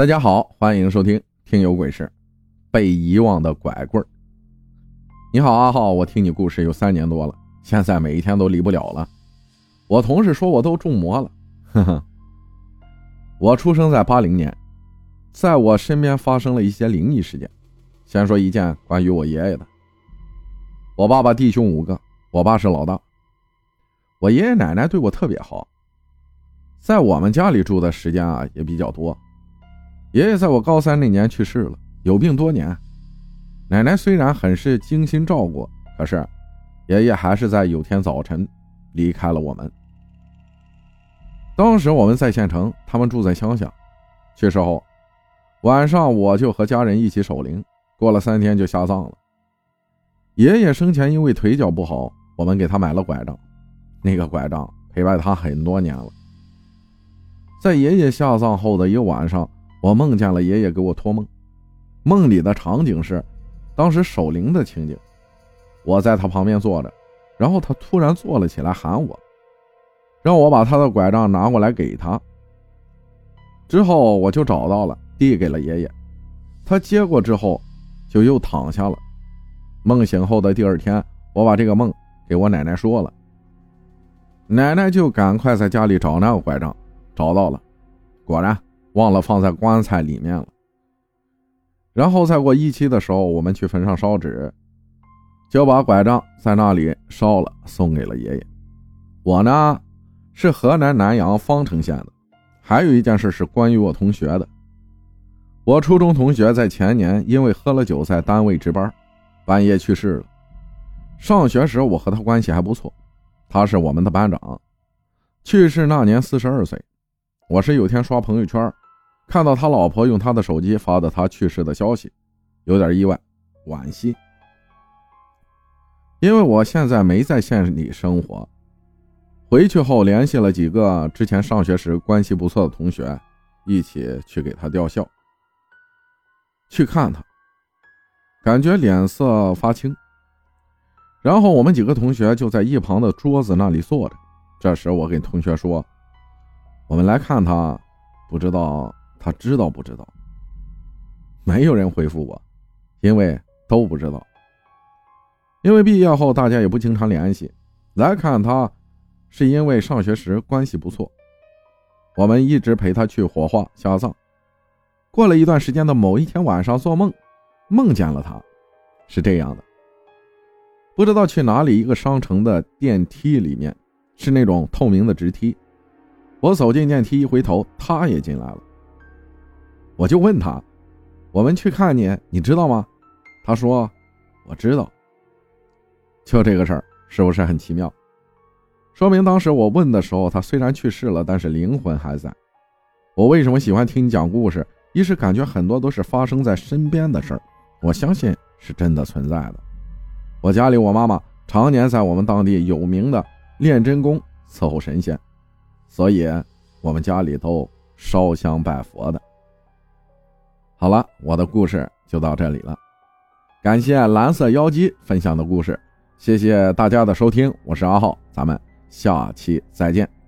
大家好，欢迎收听《听有鬼事》，被遗忘的拐棍儿。你好，阿浩，我听你故事有三年多了，现在每一天都离不了了。我同事说我都中魔了，呵呵。我出生在八零年，在我身边发生了一些灵异事件。先说一件关于我爷爷的。我爸爸弟兄五个，我爸是老大。我爷爷奶奶对我特别好，在我们家里住的时间啊也比较多。爷爷在我高三那年去世了，有病多年。奶奶虽然很是精心照顾，可是爷爷还是在有天早晨离开了我们。当时我们在县城，他们住在乡下。去世后，晚上我就和家人一起守灵，过了三天就下葬了。爷爷生前因为腿脚不好，我们给他买了拐杖，那个拐杖陪伴他很多年了。在爷爷下葬后的一晚上。我梦见了爷爷给我托梦，梦里的场景是当时守灵的情景。我在他旁边坐着，然后他突然坐了起来，喊我，让我把他的拐杖拿过来给他。之后我就找到了，递给了爷爷。他接过之后，就又躺下了。梦醒后的第二天，我把这个梦给我奶奶说了，奶奶就赶快在家里找那个拐杖，找到了，果然。忘了放在棺材里面了。然后再过一期的时候，我们去坟上烧纸，就把拐杖在那里烧了，送给了爷爷。我呢是河南南阳方城县的。还有一件事是关于我同学的。我初中同学在前年因为喝了酒在单位值班，半夜去世了。上学时我和他关系还不错，他是我们的班长。去世那年四十二岁。我是有天刷朋友圈。看到他老婆用他的手机发的他去世的消息，有点意外，惋惜。因为我现在没在县里生活，回去后联系了几个之前上学时关系不错的同学，一起去给他吊孝。去看他，感觉脸色发青。然后我们几个同学就在一旁的桌子那里坐着。这时我跟同学说：“我们来看他，不知道。”他知道不知道？没有人回复我，因为都不知道。因为毕业后大家也不经常联系，来看他，是因为上学时关系不错，我们一直陪他去火化下葬。过了一段时间的某一天晚上，做梦，梦见了他，是这样的：不知道去哪里，一个商城的电梯里面，是那种透明的直梯。我走进电梯，一回头，他也进来了。我就问他：“我们去看你，你知道吗？”他说：“我知道。”就这个事儿，是不是很奇妙？说明当时我问的时候，他虽然去世了，但是灵魂还在。我为什么喜欢听你讲故事？一是感觉很多都是发生在身边的事儿，我相信是真的存在的。我家里，我妈妈常年在我们当地有名的炼真宫伺候神仙，所以我们家里都烧香拜佛的。好了，我的故事就到这里了。感谢蓝色妖姬分享的故事，谢谢大家的收听，我是阿浩，咱们下期再见。